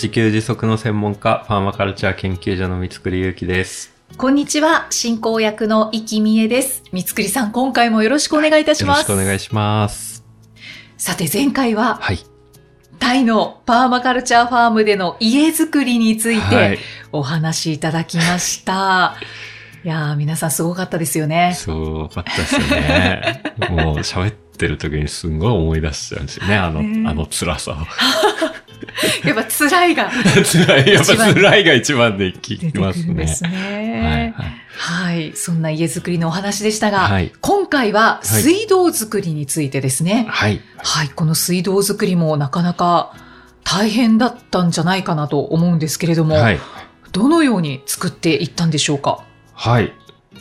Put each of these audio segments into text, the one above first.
自給自足の専門家、パーマカルチャー研究所の三つくりゆうきです。こんにちは、進行役の生きみえです。三つくりさん、今回もよろしくお願いいたしよろします。くお願いします。さて、前回ははい。タイのパーマカルチャーファームでの家づくりについはいてお話しいただきました。い、やー、皆さんすごかったですよね。そうかったですよね。もう喋ってる時にすんごい思い出しちゃうんですよね。あの、ねあの辛さを。やっぱ辛いが 辛い。やっぱ辛いが一番できますね。ですはいね。はい。はい、そんな家づくりのお話でしたが、はい今回は水道作りについてですね。はい。はい、この水道作りもなかなか大変だったんじゃないかなと思うんですけれども、はい。どのように作っていったんでしょうか？はい。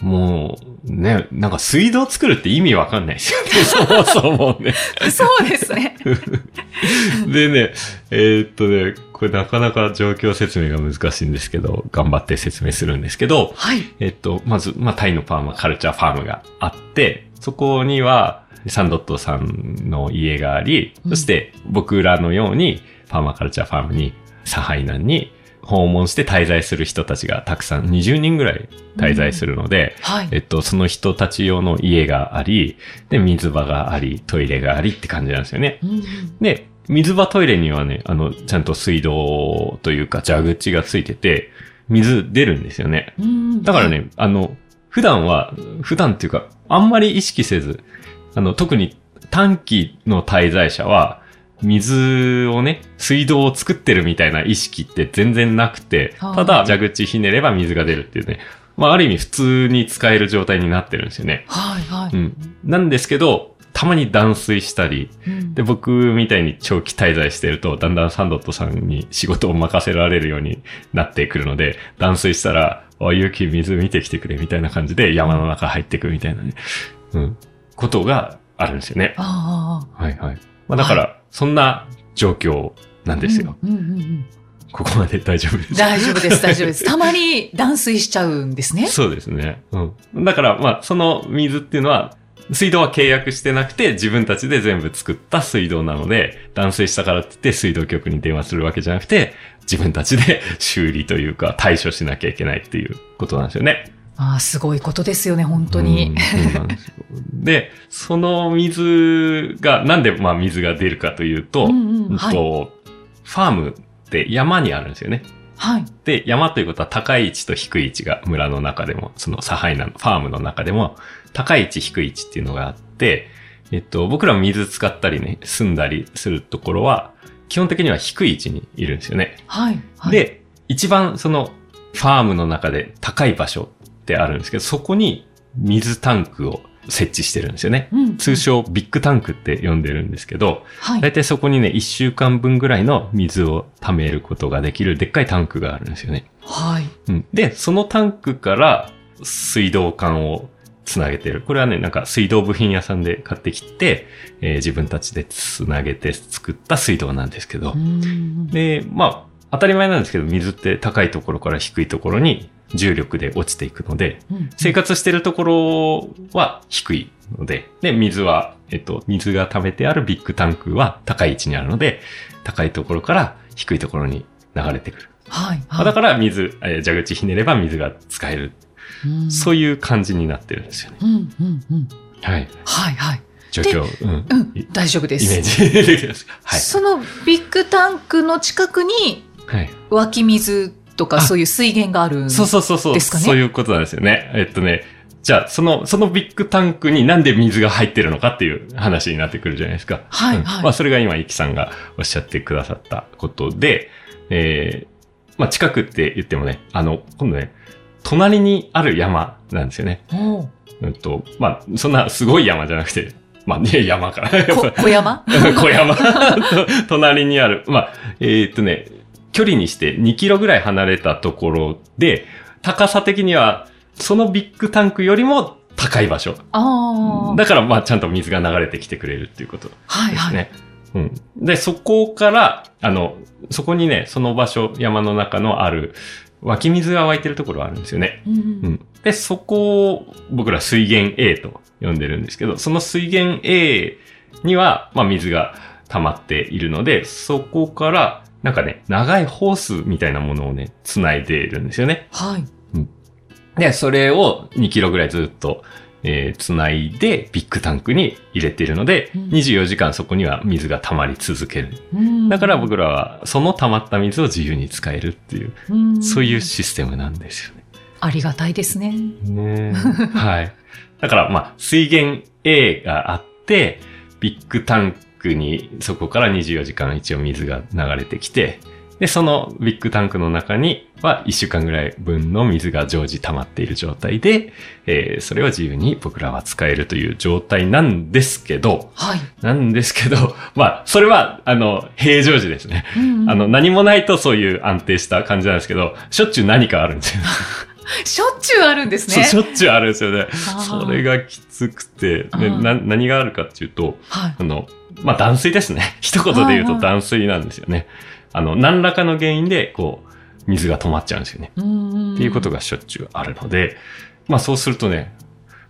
もう、ね、なんか水道作るって意味わかんないですよね。そもそもね。そうですね。でね、えーっとね、これなかなか状況説明が難しいんですけど、頑張って説明するんですけど、はい。えっと、まず、まあ、タイのパーマカルチャーファームがあって、そこには、サンドットさんの家があり、うんそして僕らのように、パーマカルチャーファームに、サハイナンに訪問して滞在する人たちがたくさん、20人ぐらい滞在するので、はい。えっと、その人たち用の家があり、で、水場があり、トイレがありって感じなんですよね。うんうんで、水場トイレにはね、あの、ちゃんと水道というか蛇口がついてて、水出るんですよね。うんだからね、あの、普段は、普段っていうか、あんまり意識せず、あの、特に短期の滞在者は、水をね、水道を作ってるみたいな意識って全然なくて、はいただ蛇口ひねれば水が出るっていうね、まあある意味普通に使える状態になってるんですよね。はい、はい。うん。なんですけど、たまに断水したり、うんで、僕みたいに長期滞在してると、だんだんサンドットさんに仕事を任せられるようになってくるので、断水したら、あ、ゆうき水見てきてくれみたいな感じで山の中入ってくみたいなね、うん、ことがあるんですよね。ああはいはい。まあだから、そんな状況なんですよ。うんうんうんうんここまで大丈夫です。大丈夫です、大丈夫です。たまに断水しちゃうんですね。そうですね。うん。だから、まあ、その水っていうのは、水道は契約してなくて、自分たちで全部作った水道なので、断水したからって言って水道局に電話するわけじゃなくて、自分たちで 修理というか対処しなきゃいけないっていうことなんですよね。ああ、すごいことですよね、本当に。うんそうなんですよ。で、その水が、なんでまあ水が出るかというと、うんうんうんはいとファームって山にあるんですよね。はい。で、山ということは高い位置と低い位置が村の中でも、そのサハイナのファームの中でも、高い位置、低い位置っていうのがあって、えっと、僕らも水使ったりね、住んだりするところは、基本的には低い位置にいるんですよね。はい。はい、で、一番そのファームの中で高い場所ってあるんですけど、そこに水タンクを設置してるんですよね。うん、通称ビッグタンクって呼んでるんですけど、はい。だいたいそこにね、1週間分ぐらいの水を溜めることができるでっかいタンクがあるんですよね。はい。うん。で、そのタンクから水道管をつなげてる。これはね、なんか水道部品屋さんで買ってきて、えー自分たちでつなげて作った水道なんですけどう。んで、まあ、当たり前なんですけど、水って高いところから低いところに重力で落ちていくので、うん生活してるところは低いので、で、水は、えっと、水が溜めてあるビッグタンクは高い位置にあるので、高いところから低いところに流れてくる。はい。まあだから水、えー蛇口ひねれば水が使える。うんそういう感じになってるんですよね。うん、うん、うん。はい。はい、はい。状況、うん。うんイ、大丈夫です。メージできます。はい。そのビッグタンクの近くにはい。湧き水とかあそういう水源があるんそうそうそうそう。ですかね？そういうことなんですよね。えっとね、じゃあ、その、そのビッグタンクになんで水が入ってるのかっていう話になってくるじゃないですか。うんはいはいまあ、それが今、イキさんがおっしゃってくださったことで、えー、まあ、近くって言ってもね、あの、今度ね、隣にある山なんですよね。おううんと、まあ、そんなすごい山じゃなくて、まあね、山から。小山？小山と 隣にある。まあ、えーっとね、距離にして2キロぐらい離れたところで、高さ的には、そのビッグタンクよりも高い場所。だから、まあ、ちゃんと水が流れてきてくれるっていうことはいはい。ですね。うん。で、そこから、あの、そこにね、その場所、山の中のある、湧き水が湧いてるところがあるんですよね。うんうん。で、そこを僕ら水源 A と呼んでるんですけど、その水源 A には、まあ水が溜まっているので、そこから、なんかね、長いホースみたいなものをね、繋いでいるんですよね。はい。で、それを2キロぐらいずっと、えー、繋いでビッグタンクに入れているので、うん24時間そこには水が溜まり続ける。うんだから僕らは、その溜まった水を自由に使えるっていう、うんそういうシステムなんですよね。ありがたいですね。ねはい。だから、まあ、水源 A があって、ビッグタンクにそこから24時間一応水が流れてきて、で、そのビッグタンクの中には1週間ぐらい分の水が常時溜まっている状態で、えーそれを自由に僕らは使えるという状態なんですけど、はい。なんですけど、まあ、それは、あの、平常時ですね。うんあの、何もないとそういう安定した感じなんですけど、しょっちゅう何かあるんですよ。しょっちゅうあるんですね。しょっちゅうあるんですよね。ーそれがきつくて、でうんな何があるかっていうと、はい。あの、まあ、断水ですね。一言で言うと断水なんですよね。あの、何らかの原因で、こう、水が止まっちゃうんですよね。うんっていうことがしょっちゅうあるので、まあそうするとね、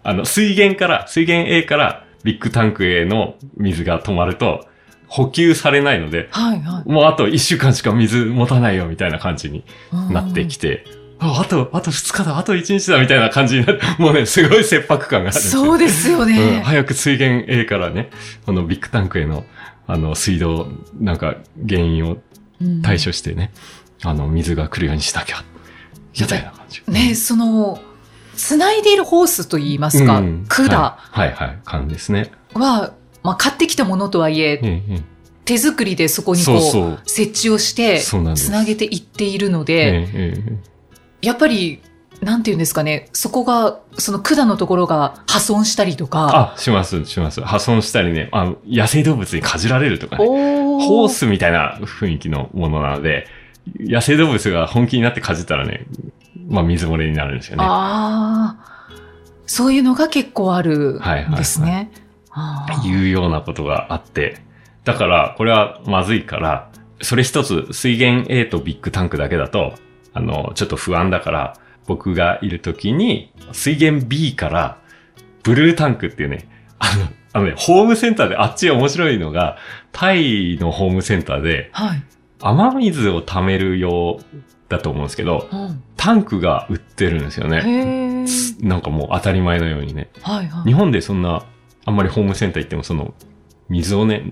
あの、水源から、水源 A からビッグタンクへの水が止まると、補給されないので、はいはもうあと1週間しか水持たないよみたいな感じにい。なってきて、ああと、あと2日だ、あと1日だみたいな感じになって、もうね、すごい切迫感がある。そうですようん、ね。早く水源 A からね、あの、ビッグタンクへの、あの、水道、なんか、原因をうん。対処してね、あの、水が来るようにしなきゃ、みたいな感じ。ね、その、繋いでいるホースといいますか、うん。管。はい、はい。はい、感ですね。は、まあ、買ってきたものとはいえ、ええ手作りでそこええにこう。設置をして、つなげていっているのえで、えええやっぱり、なんていうんですかね、そこが、その管のところが破損したりとか、あ、します、します。破損したりね、あ野生動物にかじられるとかね。おホースみたいな雰囲気のものなので、野生動物が本気になってかじったらね、まあ水漏れになるんですよね。ああ、そういうのが結構あるはいはいはいんですね。あーいうようなことがあって、だから、これはまずいから、それ一つ、水源 A とビッグタンクだけだと、あの、ちょっと不安だから、僕がいるときに、水源 B から、ブルータンクっていうね、あの、あのね、ホームセンターで、あっち面白いのが、タイのホームセンターで、はい。雨水を貯める用だと思うんですけど、うんタンクが売ってるんですよへね。え。なんかもう当たり前のようにね。はいはい。日本でそんな、あんまりホームセンター行ってもその、水をね、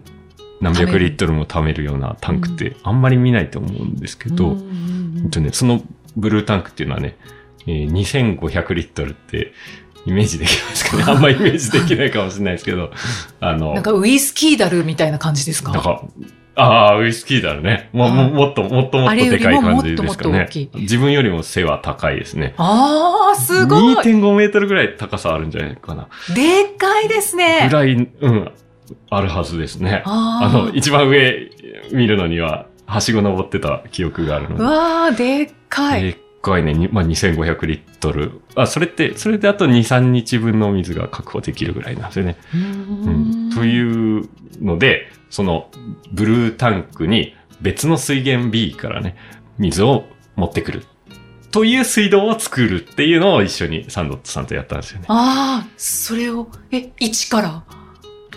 何百リットルも貯めるようなタンクってあんまり見ないと思うんですけど、うんとね、そのブルータンクっていうのはね、えー2500リットルってイメージできますかね あんまイメージできないかもしれないですけど、あの、なんかウイスキーダルみたいな感じですか？なんか、ああ、ウイスキーだろね。もうもうもっと、もっともっとでかい感じですかあれよりももっともね。自分よりも背は高いですね。ああ、すごい。2.5メートルぐらい高さあるんじゃないかな。でっかいですねぐ。らい、うん、あるはずですね。ああの、一番上見るのには、はしご登ってた記憶があるあ。のわあ、でっかで。い。でっかいね、にまあ、2500リットル。あ、それって、それであと2、3日分の水が確保できるぐらいなんですよね。ううんん。というので、その、ブルータンクに別の水源 B からね、水を持ってくる。という水道を作るっていうのを一緒にサンドットさんとやったんですよね。ああ、それを、え、一から？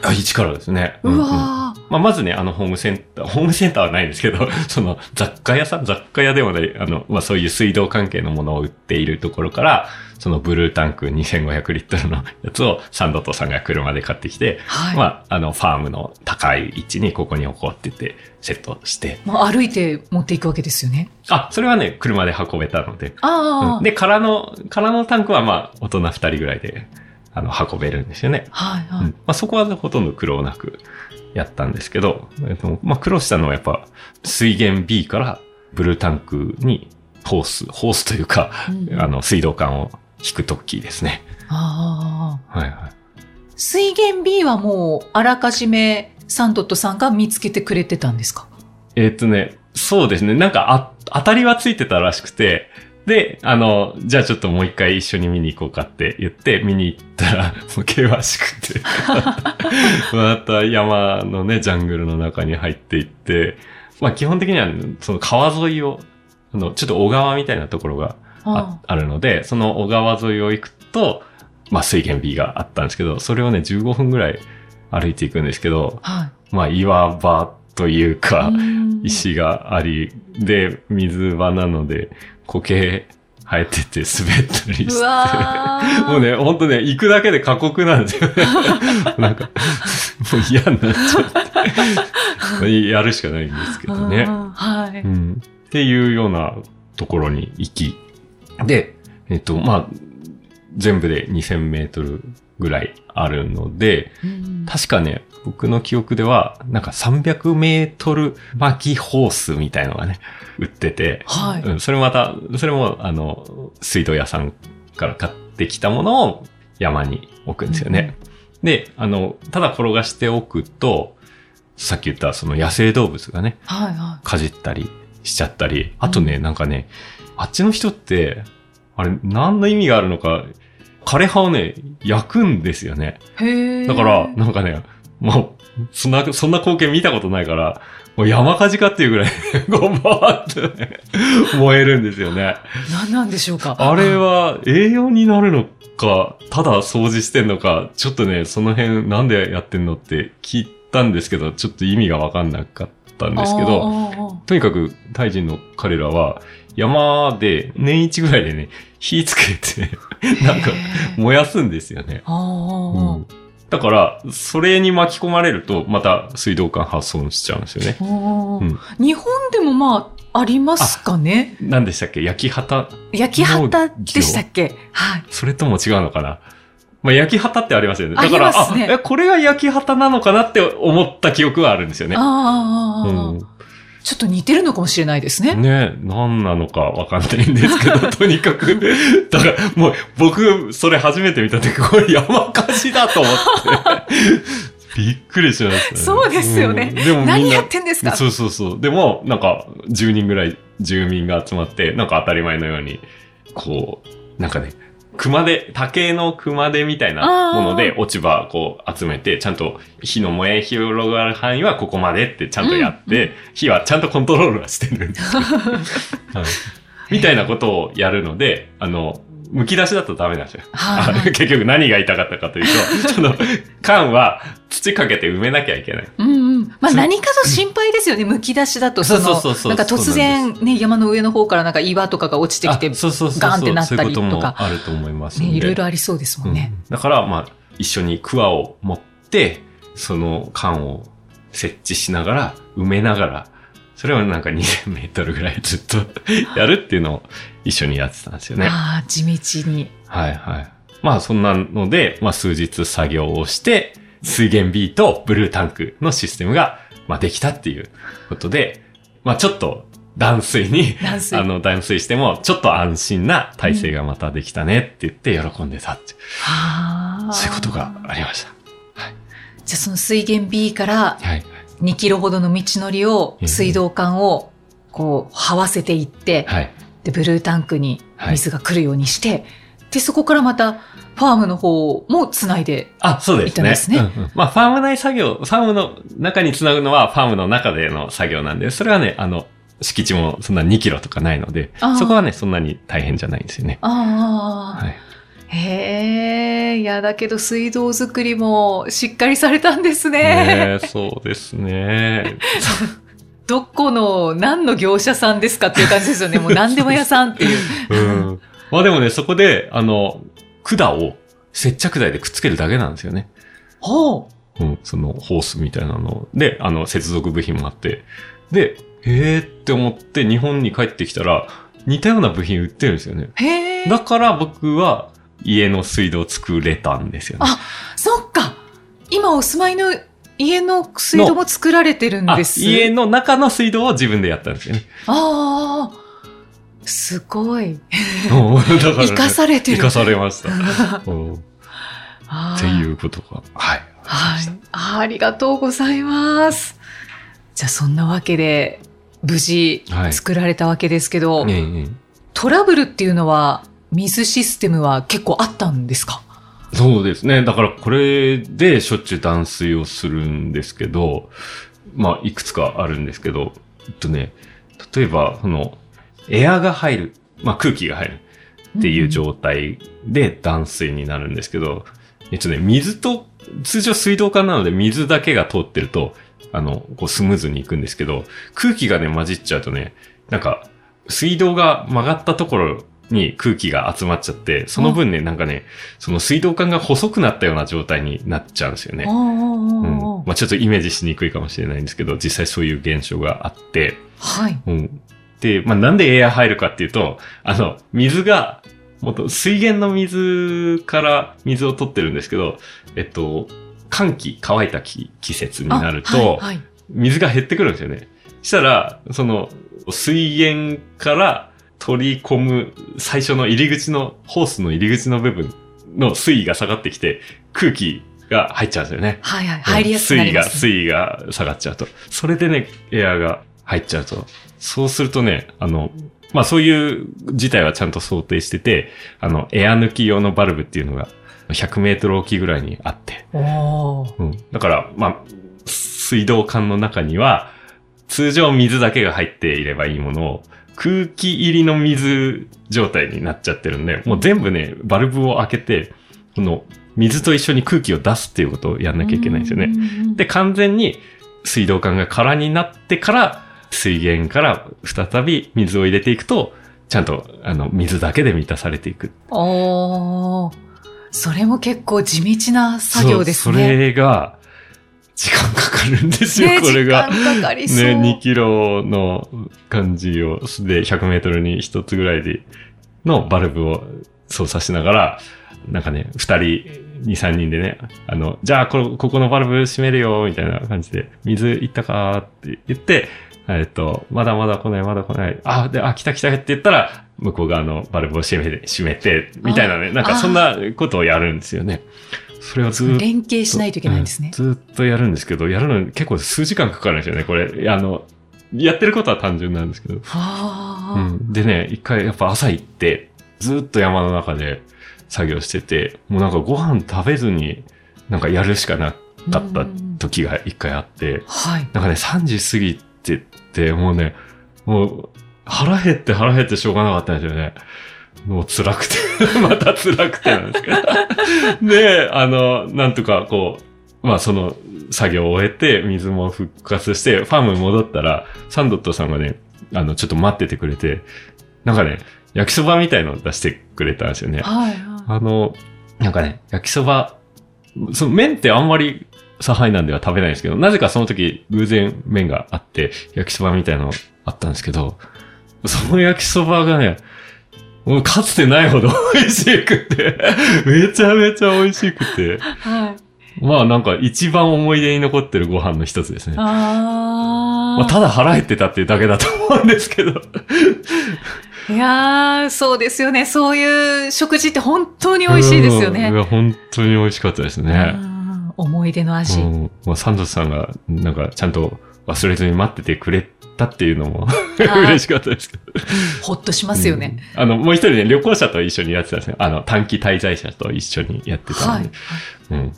あ、一からですね。ううんうんわまあ、まずね、あの、ホームセンター、ホームセンターはないんですけど、その、雑貨屋さん、雑貨屋でもね、あの、まあ、そういう水道関係のものを売っているところから、そのブルータンク2500リットルのやつをサンドットさんが車で買ってきて、あ。はい。まあ、あの、ファームの高い位置にここに置こうって言って、セットして。もう歩いて持っていくわけですよね。あ、それはね、車で運べたので。ああ、うんで、空の、空のタンクはまあ、大人2人ぐらいで、あの、運べるんですよね。はいはい。うんまあ、そこはほとんど苦労なくやったんですけど、えっとまあ、苦労したのはやっぱ水源 B からブルータンクにホース、ホースというか、うんあの水道管を引くときですね。ああ。はいはい。水源 B はもう、あらかじめサンドットさんが見つけてくれてたんですか？えっとね、そうですね。なんかあ、当たりはついてたらしくて、で、あの、じゃあちょっともう一回一緒に見に行こうかって言って、見に行ったら、もう険しくて、また山のね、ジャングルの中に入っていって、まあ基本的には、その川沿いを、あの、ちょっと小川みたいなところがああるので、その小川沿いを行くと、まあ水源 B があったんですけど、それをね、15分ぐらい歩いていくんですけど、はまあ岩場というい。か、うん。石があり、で、水場なので、苔生えてて滑ったりして。もうね、ほんとね、行くだけで過酷なんですよね。なんか、もう嫌になっちゃって。やるしかないんですけどね。うんはい。うん。っていうようなところに行き。で、えっと、まあ、全部で2000メートルぐらいあるので、うん確かね、僕の記憶では、なんか300メートル巻きホースみたいのがね、売ってて、はい。うん、それまた、それも、あの、水道屋さんから買ってきたものを山に置くんですよね。で、あの、ただ転がしておくと、さっき言ったその野生動物がね、はいはかじったりしちゃったり、あとね、なんかね、あっちの人って、あれ、何の意味があるのか、枯葉をね、焼くんですよね。だから、なんかね、もう、そんな、そんな光景見たことないから、もう山火事かっていうぐらい、こう、バーってね、燃えるんですよね。何なんでしょうか。あれは栄養になるのか、ただ掃除してんのか、ちょっとね、その辺なんでやってんのって聞いたんですけど、ちょっと意味がわかんなかったんですけど、ど。とにかく、タイ人の彼らは、山で年一ぐらいでね、火つけて、なんか、燃やすんですよね。あうんだから、それに巻き込まれると、また水道管破損しちゃうんですよね。あ。うん日本でもまあ、ありますかね？何でしたっけ？焼き畑焼き畑でしたっけ？はい。それとも違うのかな？まあ、焼き畑ってありますよね。あだから、りますねあ、え、これが焼き畑なのかなって思った記憶はあるんですよね。ああ、うんちょっと似てるのかもしれないですね。ね何なのかわかんないんですけど、とにかく、だからもう僕、それ初めて見た時、これ山火事だと思って、びっくりしましたね。そうですよねうんでも何やってんですか？そうそうそう。でも、なんか、10人ぐらい住民が集まって、なんか当たり前のように、こう、なんかね、熊手、竹の熊手みたいなもので落ち葉こう集めて、ちゃんと火の燃え広がる範囲はここまでってちゃんとやって、火はちゃんとコントロールはしてるんですよ。はいみたいなことをやるので、あの、剥き出しだとダメなんですよ。はいあ 結局何が言いたかったかというと、その、缶は土かけて埋めなきゃいけない。うんうん。まあ何かと心配ですよね。むき出しだと、そそうそうそうなんか突然ね、山の上の方からなんか岩とかが落ちてきてあ、そうそうそうそう。ガンってなったりそういうことかあると思いますね。いろいろありそうですもんね。うんだから、まあ、一緒にクワを持って、その缶を設置しながら、埋めながら、それをなんか2000メートルぐらいずっと やるっていうのを一緒にやってたんですよね。ああ、地道に。はいはい。まあそんなので、まあ数日作業をして、水源 B とブルータンクのシステムが、まあできたっていうことで、まあちょっと断水に、断水あの断水しても、ちょっと安心な体制がまたできたねって言って喜んでたって、はあ。そういうことがありました。じゃあその水源 B からはい。2キロほどの道のりを、ええ水道管を、こう、這わせていって、はい。で、ブルータンクに水が来るようにして、で、そこからまた、ファームの方もつないで、あ、そうですね。いたんですねうんうんまあ、ファーム内作業、ファームの中につなぐのはファームの中での作業なんで、それはね、あの、敷地もそんな2キロとかないのでそこはね、そんなに大変じゃないんですよね。ああ、はい。へえ、いや、だけど水道作りもしっかりされたんですね。ねえそうですね。どこの、何の業者さんですかっていう感じですよね。もう何でも屋さんっていう。うん。まあでもね、そこで、あの、管を接着剤でくっつけるだけなんですよね。ほう。うん、そのホースみたいなの。で、あの、接続部品もあって。で、へーって思って日本に帰ってきたら、似たような部品売ってるんですよね。へえ。だから僕は家の水道を作れたんですよね。あそっか。今お住まいの家の水道も作られてるんあです。家の中の水道を自分でやったんですよね。ああ。すごい。生かされてる。生かされました。うんっていうことが。はい。はい。あありがとうございます。じゃあそんなわけで、無事はい作られたわけですけど、ええええトラブルっていうのは、水システムは結構あったんですか？そうですね。だからこれでしょっちゅう断水をするんですけど、まあ、いくつかあるんですけど、えっとね、例えば、その、エアが入る、まあ空気が入るっていう状態で断水になるんですけど、えっとね、水と、通常水道管なので水だけが通ってると、あの、こうスムーズにいくんですけど、空気がね、混じっちゃうとね、なんか、水道が曲がったところに空気が集まっちゃって、その分ね、なんかね、その水道管が細くなったような状態になっちゃうんですよね。うんまあちょっとイメージしにくいかもしれないんですけど、実際そういう現象があって、はい。うん。で、まあなんでエア入るかっていうと、あの、水が、もっと水源の水から水を取ってるんですけど、えっと、寒気、乾いた季季節になると、あはいはい水が減ってくるんですよね。したら、その、水源から取り込む最初の入り口の、ホースの入り口の部分の水位が下がってきて、空気が入っちゃうんですよね。はいはい。入りやすくなります、ね。水位が、水位が下がっちゃうと。それでね、エアが入っちゃうと。そうするとね、あの、まあそういう事態はちゃんと想定してて、あの、エア抜き用のバルブっていうのが100メートル沖ぐらいにあって。うん。だから、まあ、水道管の中には、通常水だけが入っていればいいものを、空気入りの水状態になっちゃってるんで、もう全部ね、バルブを開けて、この水と一緒に空気を出すっていうことをやんなきゃいけないんですよね。ねで、完全に水道管が空になってから、水源から再び水を入れていくと、ちゃんと、あの、水だけで満たされていく。おーそれも結構地道な作業ですそうそね。れが、時間かかるんですよ、ねこれが。時間かかりそう。ね、2キロの感じを、で、100メートルに1つぐらいで、のバルブを操作しながら、なんかね、2人、2、3人でね、あの、じゃあこ、ここのバルブ閉めるよ、みたいな感じで、水いったかって言って、えっと、まだまだ来ない、まだ来ない。あ、で、あ、来た来たって言ったら、向こう側のバルブを閉めて、閉めて、みたいなね、なんかそんなことをやるんですよね。それをずっと連携しないといけないんですね。うんずっとやるんですけど、やるのに結構数時間かかるんですよね、これ。あの、やってることは単純なんですけど。はあ、うん、でね、一回やっぱ朝行って、ずっと山の中で作業してて、もうなんかご飯食べずに、なんかやるしかなかった時が一回あって、はい。なんかね、3時過ぎてって、もうね、もう腹減って腹減ってしょうがなかったんですよね。もう辛くて、また辛くてなんですけど。で、あの、なんとかこう、まあその作業を終えて、水も復活して、ファームに戻ったら、サンドットさんがね、あの、ちょっと待っててくれて、なんかね、焼きそばみたいのを出してくれたんですよね。はい。あの、なんかね、焼きそば、その麺ってあんまりサハイなんでは食べないんですけど、なぜかその時偶然麺があって、焼きそばみたいなのあったんですけど、その焼きそばがね、もうかつてないほど 美味しくて、めちゃめちゃ美味しくて、はい。まあなんか一番思い出に残ってるご飯の一つですね。あまあ、ただ腹減ってたっていうだけだと思うんですけど。あ。いやー、そうですよね。そういう食事って本当に美味しいですよねうんい。や本当に美味しかったですね。うん思い出の味。うん、まあ、サンドさんが、なんか、ちゃんと忘れずに待っててくれたっていうのも ー嬉しかったですけど。ほっとしますよね。うんあの、もう一人ね、旅行者と一緒にやってたんですね。あの、短期滞在者と一緒にやってたはいので。。うん。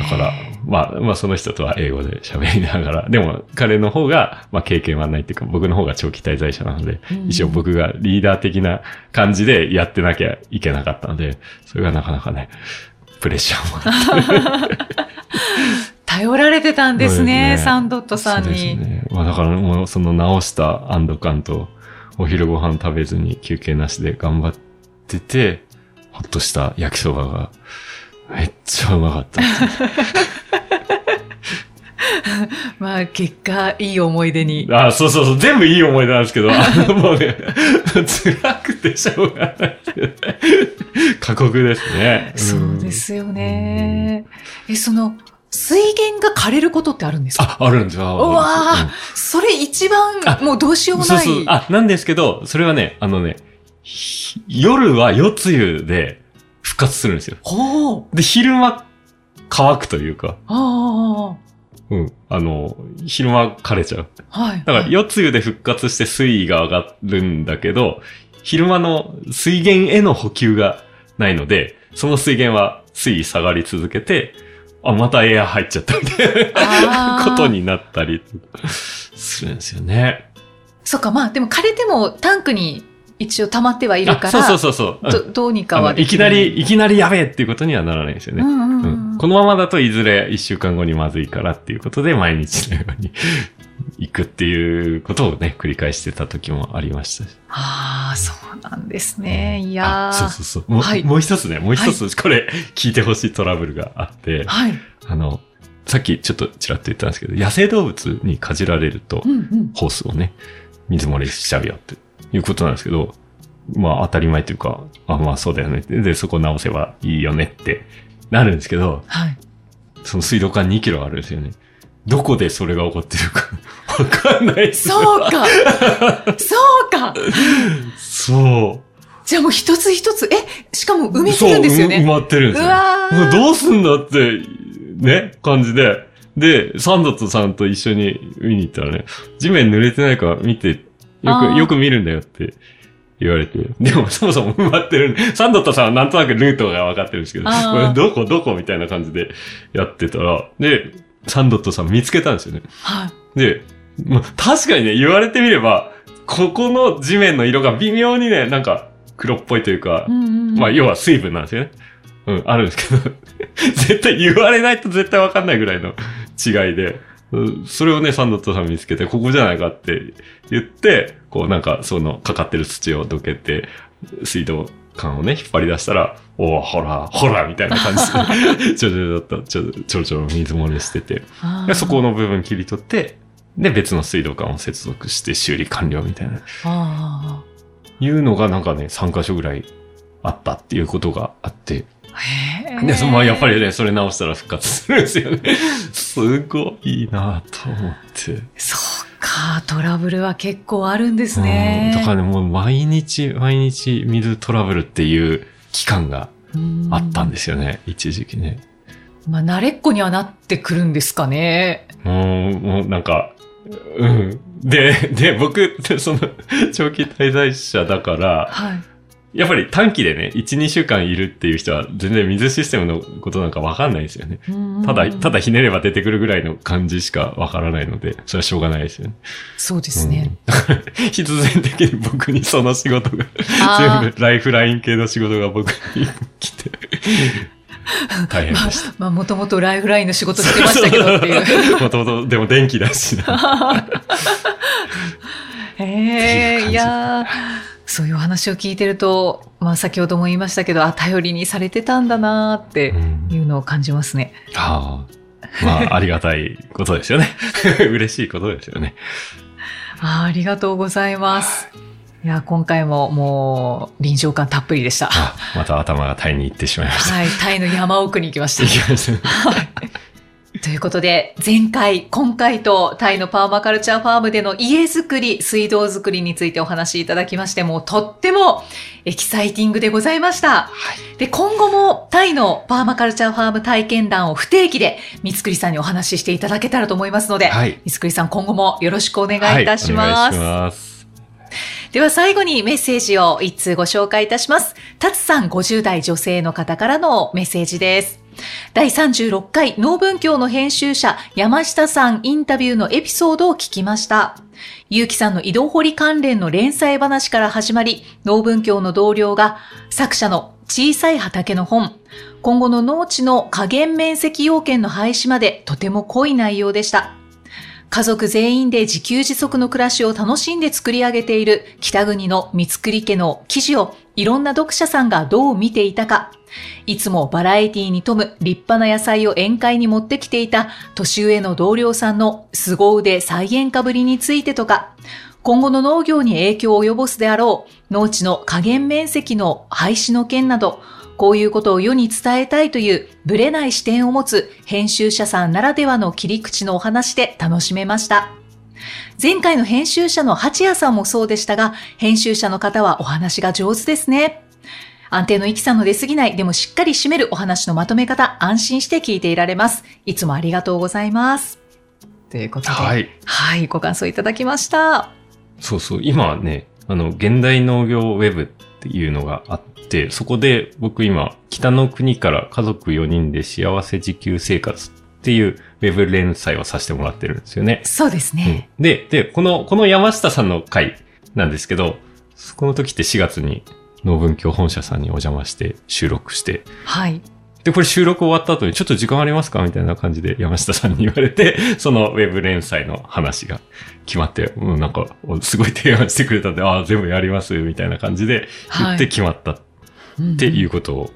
だから、まあ、まあ、その人とは英語で喋りながら、でも、彼の方が、まあ、経験はないっていうか、僕の方が長期滞在者なので、うん一応僕がリーダー的な感じでやってなきゃいけなかったので、それがなかなかね、プレッシャーもあって 頼られてたんですね、すねサンドットさんそうですに。ね。まあだからもうその直した安堵感とお昼ご飯食べずに休憩なしで頑張ってて、ほっとした焼きそばがめっちゃうまかった。まあ、結果、いい思い出に。あ、そうそうそう、全部いい思い出なんですけど、あのもうね、辛くてしょうがない。過酷ですね。そうですよね。え、その、水源が枯れることってあるんですか？あ、あるんですよ。うわーそれ一番あ、もうどうしようもない。そうそう。あ、なんですけど、それはね、あのね、ひ夜は夜露で復活するんですよ。で、昼間乾くというか、あうん。あの、昼間枯れちゃう。あ、はい。だから夜露で復活して水位が上がるんだけど、昼間の水源への補給がないので、その水源は水位下がり続けて、あ、またエア入っちゃったみたいなことになったりするんですよね。そっか、まあ、でも枯れてもタンクに一応溜まってはいるから、あそうそうそうそう。うんどどうにかあはいきなり、いきなりやべえっていうことにはならないんですよね。うんうんううんんこのままだといずれ一週間後にまずいからっていうことで毎日のように 行くっていうことをね、繰り返してた時もありましたし。ああ、そうなんですね。いやそうそうそう。もう,、はいもう一つね、もう一つ、これ聞いてほしいトラブルがあって、はい。あの、さっきちょっとちらっと言ったんですけど、野生動物にかじられるとう、んうん。ホースをね、水漏れしちゃうよっていうことなんですけど、まあ当たり前というか、あ、まあそうだよね。で、そこ直せばいいよねってなるんですけど、はい。その水道管2キロあるんですよね。どこでそれが起こってるか わかんないです。そうかそうかそう。じゃあもう一つ一つ、え、しかも埋めてるんですよそう、う埋ね。まってるんですうよ。うどうすんだって、ね、感じで。で、サンドットさんと一緒に見に行ったらね、地面濡れてないか見て、よく、よく見るんだよって言われて。でもそもそも埋まってるサンドットさんはなんとなくルートが分かってるんですけど、どこどこみたいな感じでやってたら、で、サンドットさん見つけたんですよね。はい。で、まあ、確かにね、言われてみれば、ここの地面の色が微妙にね、なんか黒っぽいというか、うんうんうんまあ、要は水分なんですよね。うん、あるんですけど、絶対言われないと絶対わかんないぐらいの違いで、うんそれをね、サンドットさん見つけて、ここじゃないかって言って、こうなんかそのかかってる土をどけて、水道管をね、引っ張り出したら、おおほら、ほら、みたいな感じで、ちょちょちょちょちょちょ水漏れしてて、そこの部分切り取って、で、別の水道管を接続して修理完了みたいな、あいうのがなんかね、3箇所ぐらいあったっていうことがあって、で、そまあやっぱりね、それ直したら復活するんですよね。すごいなと思って。そうか、トラブルは結構あるんですね。うんだからね、もう毎日毎日水トラブルっていう期間があったんですよね、一時期ね。まあ、慣れっこにはなってくるんですかね。もう、もうなんか、うん。で、で、僕ってその、長期滞在者だから、はい。やっぱり短期でね、1、2週間いるっていう人は全然水システムのことなんかわかんないですよね。ただ、ただひねれば出てくるぐらいの感じしかわからないので、それはしょうがないですよね。そうですね。うん。必然的に僕にその仕事が、全部ライフライン系の仕事が僕に来て、大変でした。まあ、もともとライフラインの仕事してましたけどっていう。もともと、でも電気だしな。へえ、じいやーそういうお話を聞いてると、まあ先ほども言いましたけど、あ、頼りにされてたんだなーってうんいうのを感じますね。ああ。まあ、ありがたいことですよね。嬉しいことですよね。あーありがとうございます。いや、今回ももう臨場感たっぷりでした。あ、また頭がタイに行ってしまいました。はい、タイの山奥に行きました行。きました。ということで、前回、今回とタイのパーマカルチャーファームでの家づくり、水道づくりについてお話しいただきまして、もうとってもエキサイティングでございました。で、今後もタイのパーマカルチャーファーム体験談を不定期で三つくりさんにお話ししていただけたらと思いますので、はい。三つくりさん今後もよろしくお願いいたします。はい、お願いします。では最後にメッセージを一通ご紹介いたします。タツさん50代女性の方からのメッセージです。第36回農文教の編集者山下さんインタビューのエピソードを聞きました。ゆうきさんの移動掘り関連の連載話から始まり、農文教の同僚が作者の小さい畑の本、今後の農地の加減面積要件の廃止までとても濃い内容でした。家族全員で自給自足の暮らしを楽しんで作り上げている北国の三つくり家の記事をいろんな読者さんがどう見ていたか、いつもバラエティに富む立派な野菜を宴会に持ってきていた年上の同僚さんの凄腕再現化ぶりについてとか、今後の農業に影響を及ぼすであろう農地の加減面積の廃止の件など、こういうことを世に伝えたいというブレない視点を持つ編集者さんならではの切り口のお話で楽しめました。前回の編集者の八谷さんもそうでしたが、編集者の方はお話が上手ですね。安定の生きさの出過ぎない、でもしっかり締めるお話のまとめ方、安心して聞いていられます。いつもありがとうございます。ということで、はい。はい、ご感想いただきました。そうそう。今ね、あの、現代農業ウェブっていうのがあって、そこで僕今、北の国から家族4人で幸せ自給生活っていうウェブ連載をさせてもらってるんですよね。そうですね。うんで、で、この、この山下さんの回なんですけど、この時って4月に農文教本社さんにお邪魔して収録して、はい。で、これ収録終わった後にちょっと時間ありますか？みたいな感じで山下さんに言われて、そのウェブ連載の話が決まって、うん、なんか、おすごい提案してくれたんで、ああ、全部やります、みたいな感じで言って決まったっっていうことを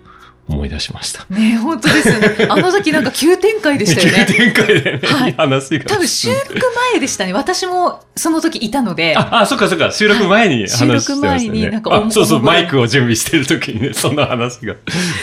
思い出しました。ねえ本当ですよね。あの時なんか急展開でしたよね。急展開でね、はい話が。多分収録前でしたね。私もその時いたので。あ、あ、そっかそっか、収録前に話してましたね。収録前になんかあ、そうそう、マイクを準備してる時にね、そんな話が。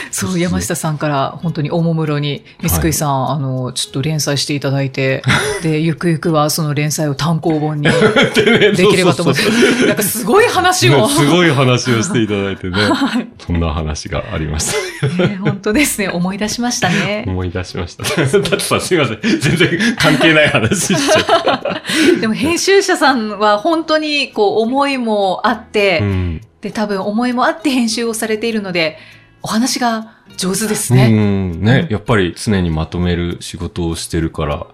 そう、山下さんから本当におもむろに、三つくいさん、あの、ちょっと連載していただいて、で、ゆくゆくはその連載を単行本にで できればと思ってなんかすごい話を。すごい話をしていただいてね。はいそんな話がありました。ね本当ですね。思い出しましたね。思い出しました。だってさんすいません。全然関係ない話しちゃった。でも編集者さんは本当にこう思いもあって、うん。で、多分思いもあって編集をされているので、お話が上手ですうね。ん。ね、やっぱり常にまとめる仕事をしてるから、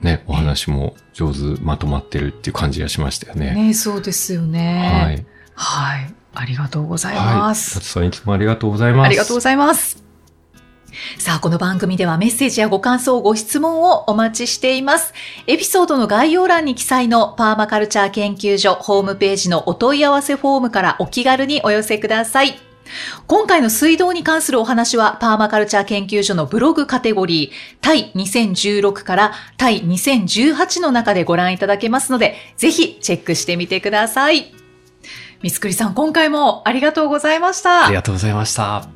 ね、お話も上手、まとまってるっていう感じがしましたよね。ねそうですよね。はい。はい。ありがとうございはい。ます。達さんいつもありがとうございます。ありがとうございます。さあ、この番組ではメッセージやご感想、ご質問をお待ちしています。エピソードの概要欄に記載のパーマカルチャー研究所ホームページのお問い合わせフォームからお気軽にお寄せください。今回の水道に関するお話はパーマカルチャー研究所のブログカテゴリー、タイ2016からタイ2018の中でご覧いただけますので、ぜひチェックしてみてください。三つくりさん、今回もありがとうございました。ありがとうございました。